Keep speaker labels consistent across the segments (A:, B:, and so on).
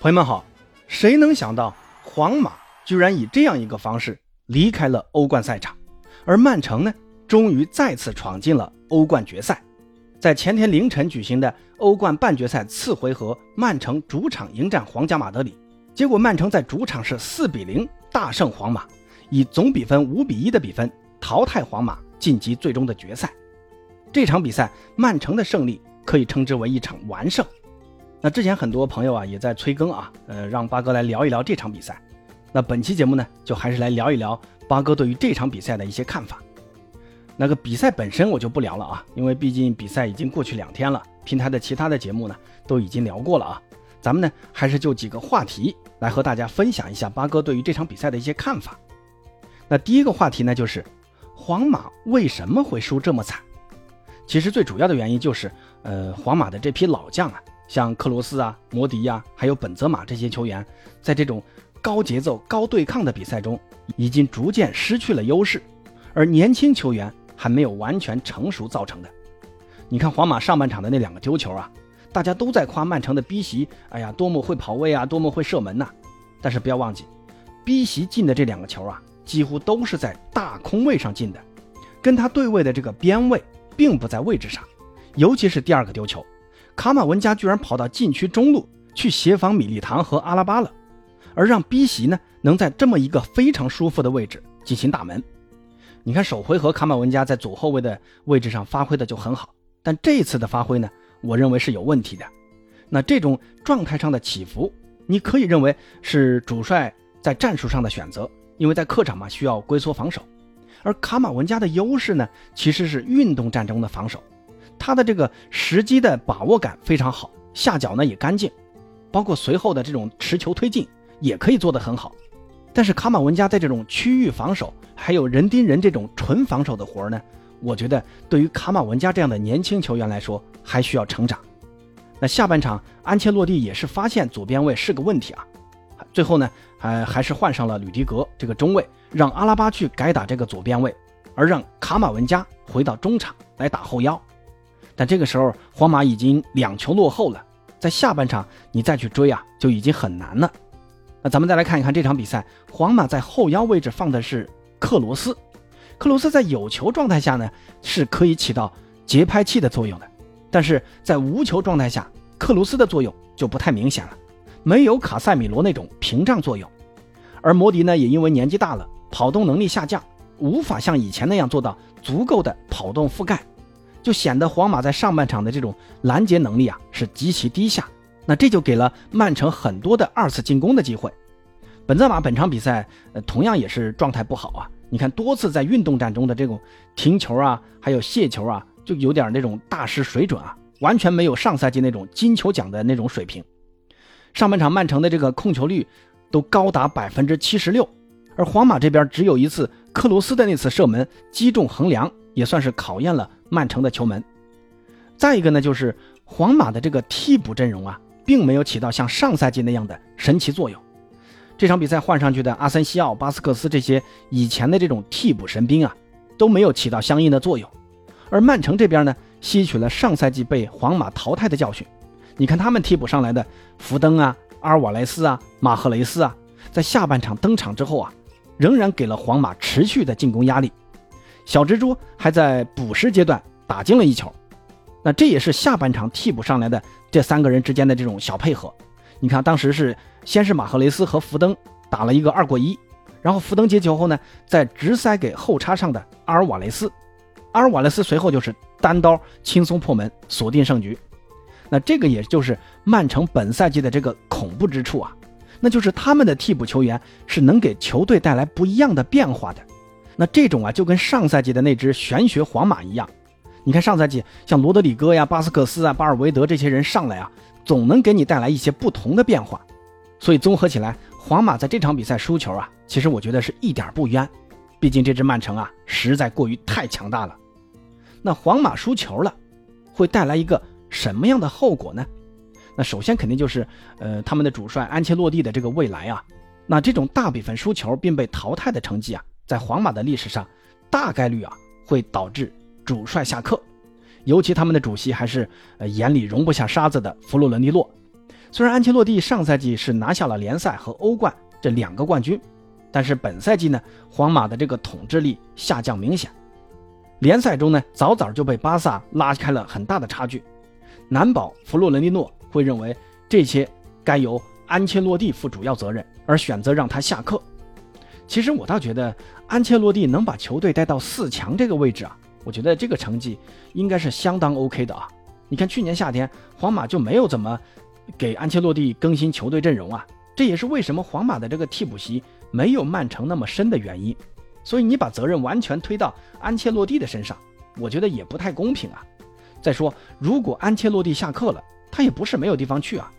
A: 朋友们好，谁能想到皇马居然以这样一个方式离开了欧冠赛场，而曼城呢，终于再次闯进了欧冠决赛。在前天凌晨举行的欧冠半决赛次回合，曼城主场迎战皇家马德里，结果曼城在主场是四比零大胜皇马，以总比分五比一的比分淘汰皇马晋级最终的决赛。这场比赛曼城的胜利可以称之为一场完胜。那之前很多朋友啊也在催更啊，呃，让八哥来聊一聊这场比赛。那本期节目呢，就还是来聊一聊八哥对于这场比赛的一些看法。那个比赛本身我就不聊了啊，因为毕竟比赛已经过去两天了，平台的其他的节目呢都已经聊过了啊。咱们呢还是就几个话题来和大家分享一下八哥对于这场比赛的一些看法。那第一个话题呢就是皇马为什么会输这么惨？其实最主要的原因就是，呃，皇马的这批老将啊。像克罗斯啊、摩迪呀，还有本泽马这些球员，在这种高节奏、高对抗的比赛中，已经逐渐失去了优势，而年轻球员还没有完全成熟造成的。你看皇马上半场的那两个丢球啊，大家都在夸曼城的逼席，哎呀，多么会跑位啊，多么会射门呐！但是不要忘记逼席进的这两个球啊，几乎都是在大空位上进的，跟他对位的这个边位并不在位置上，尤其是第二个丢球。卡马文加居然跑到禁区中路去协防米利唐和阿拉巴了，而让 B 席呢能在这么一个非常舒服的位置进行打门。你看首回合卡马文加在左后卫的位置上发挥的就很好，但这一次的发挥呢，我认为是有问题的。那这种状态上的起伏，你可以认为是主帅在战术上的选择，因为在客场嘛需要龟缩防守，而卡马文加的优势呢其实是运动战中的防守。他的这个时机的把握感非常好，下脚呢也干净，包括随后的这种持球推进也可以做得很好。但是卡马文加在这种区域防守，还有人盯人这种纯防守的活儿呢，我觉得对于卡马文加这样的年轻球员来说还需要成长。那下半场安切洛蒂也是发现左边位是个问题啊，最后呢还还是换上了吕迪格这个中卫，让阿拉巴去改打这个左边位，而让卡马文加回到中场来打后腰。但这个时候，皇马已经两球落后了，在下半场你再去追啊，就已经很难了。那咱们再来看一看这场比赛，皇马在后腰位置放的是克罗斯，克罗斯在有球状态下呢是可以起到节拍器的作用的，但是在无球状态下，克罗斯的作用就不太明显了，没有卡塞米罗那种屏障作用。而摩迪呢，也因为年纪大了，跑动能力下降，无法像以前那样做到足够的跑动覆盖。就显得皇马在上半场的这种拦截能力啊是极其低下，那这就给了曼城很多的二次进攻的机会。本泽马本场比赛呃同样也是状态不好啊，你看多次在运动战中的这种停球啊，还有卸球啊，就有点那种大失水准啊，完全没有上赛季那种金球奖的那种水平。上半场曼城的这个控球率都高达百分之七十六，而皇马这边只有一次克罗斯的那次射门击中横梁，也算是考验了。曼城的球门，再一个呢，就是皇马的这个替补阵容啊，并没有起到像上赛季那样的神奇作用。这场比赛换上去的阿森西奥、巴斯克斯这些以前的这种替补神兵啊，都没有起到相应的作用。而曼城这边呢，吸取了上赛季被皇马淘汰的教训，你看他们替补上来的福登啊、阿尔瓦雷斯啊、马赫雷斯啊，在下半场登场之后啊，仍然给了皇马持续的进攻压力。小蜘蛛还在补时阶段打进了一球，那这也是下半场替补上来的这三个人之间的这种小配合。你看，当时是先是马赫雷斯和福登打了一个二过一，然后福登接球后呢，再直塞给后插上的阿尔瓦雷斯，阿尔瓦雷斯随后就是单刀轻松破门锁定胜局。那这个也就是曼城本赛季的这个恐怖之处啊，那就是他们的替补球员是能给球队带来不一样的变化的。那这种啊，就跟上赛季的那支玄学皇马一样。你看上赛季像罗德里戈呀、巴斯克斯啊、巴尔维德这些人上来啊，总能给你带来一些不同的变化。所以综合起来，皇马在这场比赛输球啊，其实我觉得是一点不冤。毕竟这支曼城啊，实在过于太强大了。那皇马输球了，会带来一个什么样的后果呢？那首先肯定就是，呃，他们的主帅安切洛蒂的这个未来啊。那这种大比分输球并被淘汰的成绩啊。在皇马的历史上，大概率啊会导致主帅下课，尤其他们的主席还是呃眼里容不下沙子的弗洛伦蒂诺，虽然安切洛蒂上赛季是拿下了联赛和欧冠这两个冠军，但是本赛季呢，皇马的这个统治力下降明显。联赛中呢，早早就被巴萨拉开了很大的差距。难保弗洛伦蒂诺会认为这些该由安切洛蒂负主要责任，而选择让他下课。其实我倒觉得安切洛蒂能把球队带到四强这个位置啊，我觉得这个成绩应该是相当 OK 的啊。你看去年夏天皇马就没有怎么给安切洛蒂更新球队阵容啊，这也是为什么皇马的这个替补席没有曼城那么深的原因。所以你把责任完全推到安切洛蒂的身上，我觉得也不太公平啊。再说，如果安切洛蒂下课了，他也不是没有地方去啊。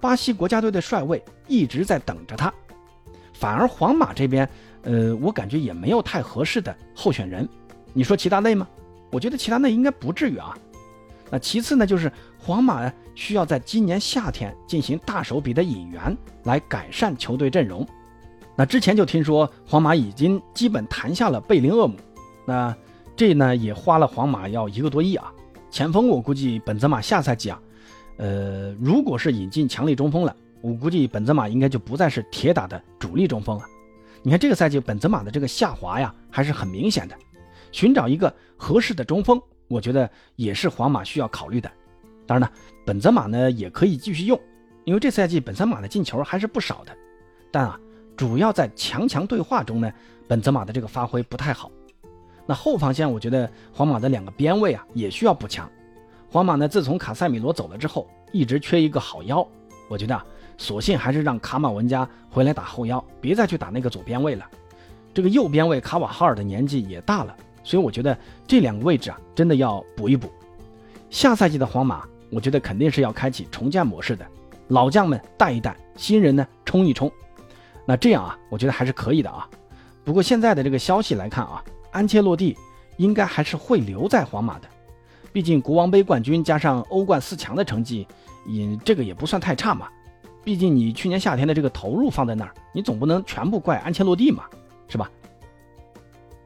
A: 巴西国家队的帅位一直在等着他，反而皇马这边，呃，我感觉也没有太合适的候选人。你说齐达内吗？我觉得齐达内应该不至于啊。那其次呢，就是皇马需要在今年夏天进行大手笔的引援，来改善球队阵容。那之前就听说皇马已经基本谈下了贝林厄姆，那这呢也花了皇马要一个多亿啊。前锋我估计本泽马下赛季啊，呃，如果是引进强力中锋了，我估计本泽马应该就不再是铁打的主力中锋了。你看这个赛季本泽马的这个下滑呀，还是很明显的。寻找一个合适的中锋，我觉得也是皇马需要考虑的。当然呢，本泽马呢也可以继续用，因为这赛季本泽马的进球还是不少的。但啊。主要在强强对话中呢，本泽马的这个发挥不太好。那后防线，我觉得皇马的两个边卫啊也需要补强。皇马呢，自从卡塞米罗走了之后，一直缺一个好腰。我觉得啊，索性还是让卡马文加回来打后腰，别再去打那个左边位了。这个右边卫卡瓦哈尔的年纪也大了，所以我觉得这两个位置啊，真的要补一补。下赛季的皇马，我觉得肯定是要开启重建模式的，老将们带一带，新人呢冲一冲。那这样啊，我觉得还是可以的啊。不过现在的这个消息来看啊，安切洛蒂应该还是会留在皇马的。毕竟国王杯冠军加上欧冠四强的成绩，也这个也不算太差嘛。毕竟你去年夏天的这个投入放在那儿，你总不能全部怪安切洛蒂嘛，是吧？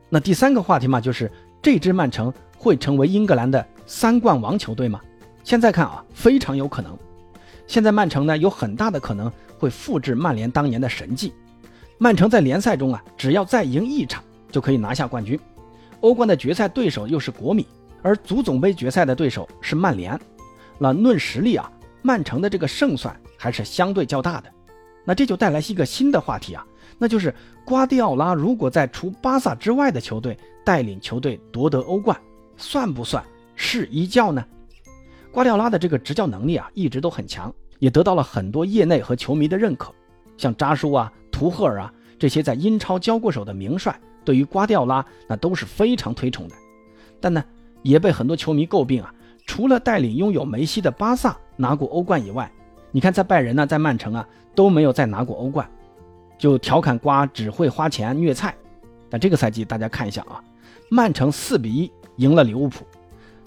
A: 那第三个话题嘛，就是这支曼城会成为英格兰的三冠王球队吗？现在看啊，非常有可能。现在曼城呢，有很大的可能。会复制曼联当年的神迹。曼城在联赛中啊，只要再赢一场就可以拿下冠军。欧冠的决赛对手又是国米，而足总杯决赛的对手是曼联。那论实力啊，曼城的这个胜算还是相对较大的。那这就带来一个新的话题啊，那就是瓜迪奥拉如果在除巴萨之外的球队带领球队夺得欧冠，算不算是一教呢？瓜迪奥拉的这个执教能力啊，一直都很强。也得到了很多业内和球迷的认可，像扎叔啊、图赫尔啊这些在英超交过手的名帅，对于瓜迪奥拉那都是非常推崇的。但呢，也被很多球迷诟病啊，除了带领拥有梅西的巴萨拿过欧冠以外，你看在拜仁呢，在曼城啊都没有再拿过欧冠，就调侃瓜只会花钱虐菜。但这个赛季大家看一下啊，曼城四比一赢了利物浦，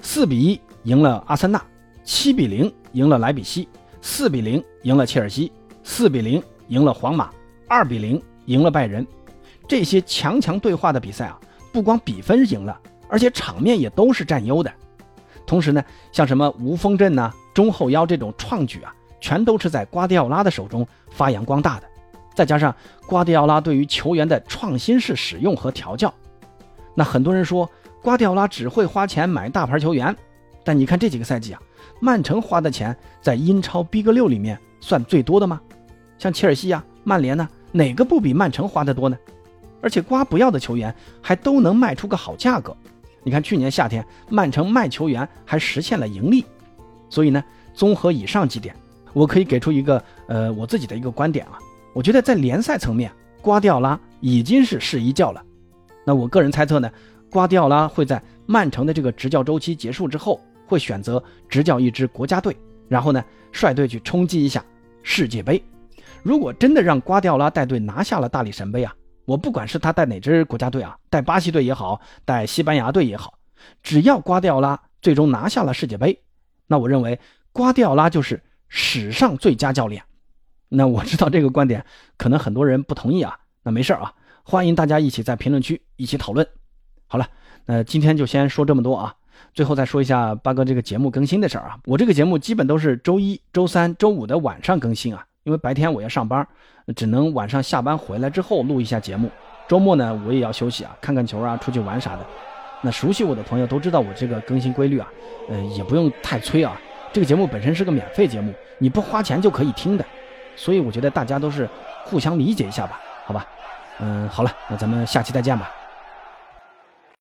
A: 四比一赢了阿森纳，七比零赢了莱比锡。四比零赢了切尔西，四比零赢了皇马，二比零赢了拜仁，这些强强对话的比赛啊，不光比分赢了，而且场面也都是占优的。同时呢，像什么无锋阵呐、中后腰这种创举啊，全都是在瓜迪奥拉的手中发扬光大的。再加上瓜迪奥拉对于球员的创新式使用和调教，那很多人说瓜迪奥拉只会花钱买大牌球员，但你看这几个赛季啊。曼城花的钱在英超 Big 六里面算最多的吗？像切尔西呀、曼联呢，哪个不比曼城花的多呢？而且瓜不要的球员还都能卖出个好价格。你看去年夏天曼城卖球员还实现了盈利。所以呢，综合以上几点，我可以给出一个呃我自己的一个观点啊。我觉得在联赛层面，瓜迪奥拉已经是试一教了。那我个人猜测呢，瓜迪奥拉会在曼城的这个执教周期结束之后。会选择执教一支国家队，然后呢，率队去冲击一下世界杯。如果真的让瓜迪奥拉带队拿下了大力神杯啊，我不管是他带哪支国家队啊，带巴西队也好，带西班牙队也好，只要瓜迪奥拉最终拿下了世界杯，那我认为瓜迪奥拉就是史上最佳教练。那我知道这个观点可能很多人不同意啊，那没事啊，欢迎大家一起在评论区一起讨论。好了，那今天就先说这么多啊。最后再说一下八哥这个节目更新的事儿啊，我这个节目基本都是周一周三周五的晚上更新啊，因为白天我要上班，只能晚上下班回来之后录一下节目。周末呢，我也要休息啊，看看球啊，出去玩啥的。那熟悉我的朋友都知道我这个更新规律啊，呃，也不用太催啊。这个节目本身是个免费节目，你不花钱就可以听的，所以我觉得大家都是互相理解一下吧，好吧？嗯，好了，那咱们下期再见吧。